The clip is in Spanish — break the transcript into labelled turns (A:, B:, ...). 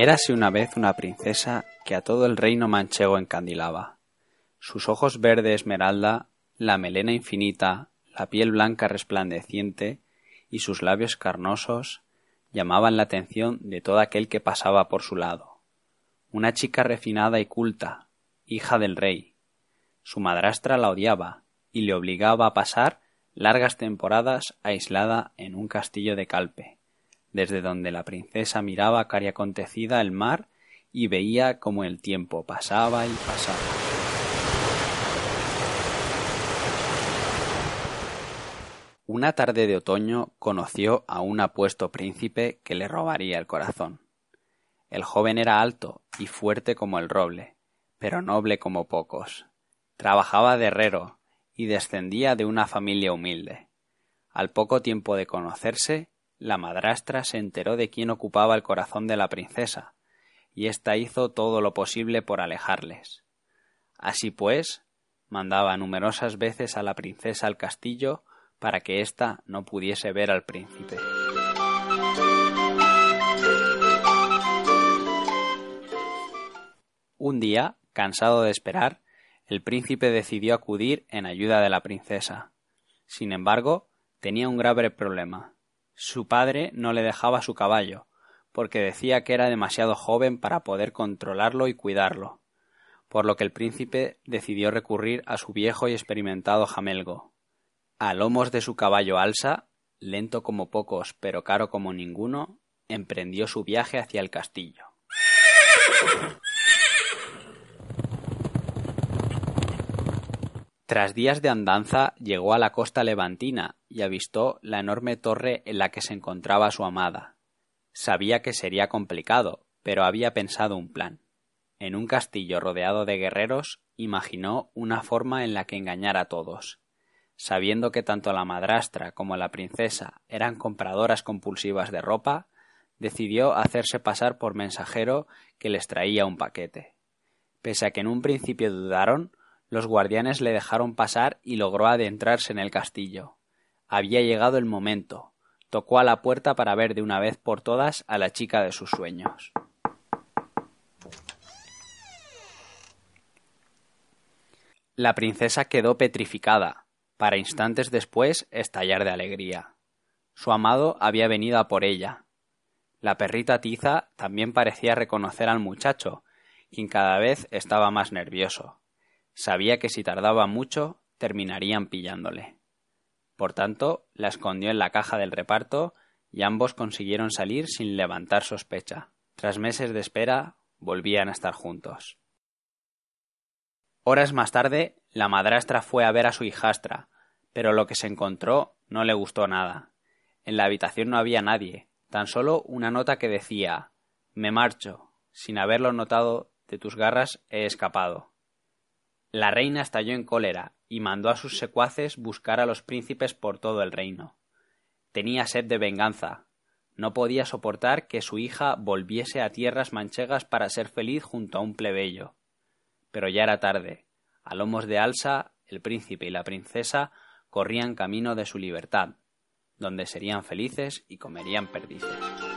A: Érase una vez una princesa que a todo el reino manchego encandilaba. Sus ojos verde esmeralda, la melena infinita, la piel blanca resplandeciente y sus labios carnosos llamaban la atención de todo aquel que pasaba por su lado. Una chica refinada y culta, hija del rey. Su madrastra la odiaba y le obligaba a pasar largas temporadas aislada en un castillo de Calpe, desde donde la princesa miraba cariacontecida el mar y veía cómo el tiempo pasaba y pasaba. Una tarde de otoño conoció a un apuesto príncipe que le robaría el corazón. El joven era alto y fuerte como el roble, pero noble como pocos. Trabajaba de herrero y descendía de una familia humilde. Al poco tiempo de conocerse, la madrastra se enteró de quién ocupaba el corazón de la princesa, y ésta hizo todo lo posible por alejarles. Así pues, mandaba numerosas veces a la princesa al castillo para que ésta no pudiese ver al príncipe. Un día, cansado de esperar, el príncipe decidió acudir en ayuda de la princesa. Sin embargo, tenía un grave problema. Su padre no le dejaba su caballo, porque decía que era demasiado joven para poder controlarlo y cuidarlo, por lo que el príncipe decidió recurrir a su viejo y experimentado jamelgo. A lomos de su caballo alsa, lento como pocos pero caro como ninguno, emprendió su viaje hacia el castillo. Tras días de andanza llegó a la costa levantina y avistó la enorme torre en la que se encontraba su amada. Sabía que sería complicado, pero había pensado un plan. En un castillo rodeado de guerreros, imaginó una forma en la que engañar a todos. Sabiendo que tanto la madrastra como la princesa eran compradoras compulsivas de ropa, decidió hacerse pasar por mensajero que les traía un paquete. Pese a que en un principio dudaron, los guardianes le dejaron pasar y logró adentrarse en el castillo. Había llegado el momento. Tocó a la puerta para ver de una vez por todas a la chica de sus sueños. La princesa quedó petrificada, para instantes después estallar de alegría. Su amado había venido a por ella. La perrita Tiza también parecía reconocer al muchacho, quien cada vez estaba más nervioso. Sabía que si tardaba mucho terminarían pillándole. Por tanto, la escondió en la caja del reparto y ambos consiguieron salir sin levantar sospecha. Tras meses de espera, volvían a estar juntos. Horas más tarde, la madrastra fue a ver a su hijastra, pero lo que se encontró no le gustó nada. En la habitación no había nadie, tan solo una nota que decía Me marcho. Sin haberlo notado de tus garras he escapado. La reina estalló en cólera y mandó a sus secuaces buscar a los príncipes por todo el reino. Tenía sed de venganza. No podía soportar que su hija volviese a tierras manchegas para ser feliz junto a un plebeyo. Pero ya era tarde. A lomos de Alsa, el príncipe y la princesa corrían camino de su libertad, donde serían felices y comerían perdices.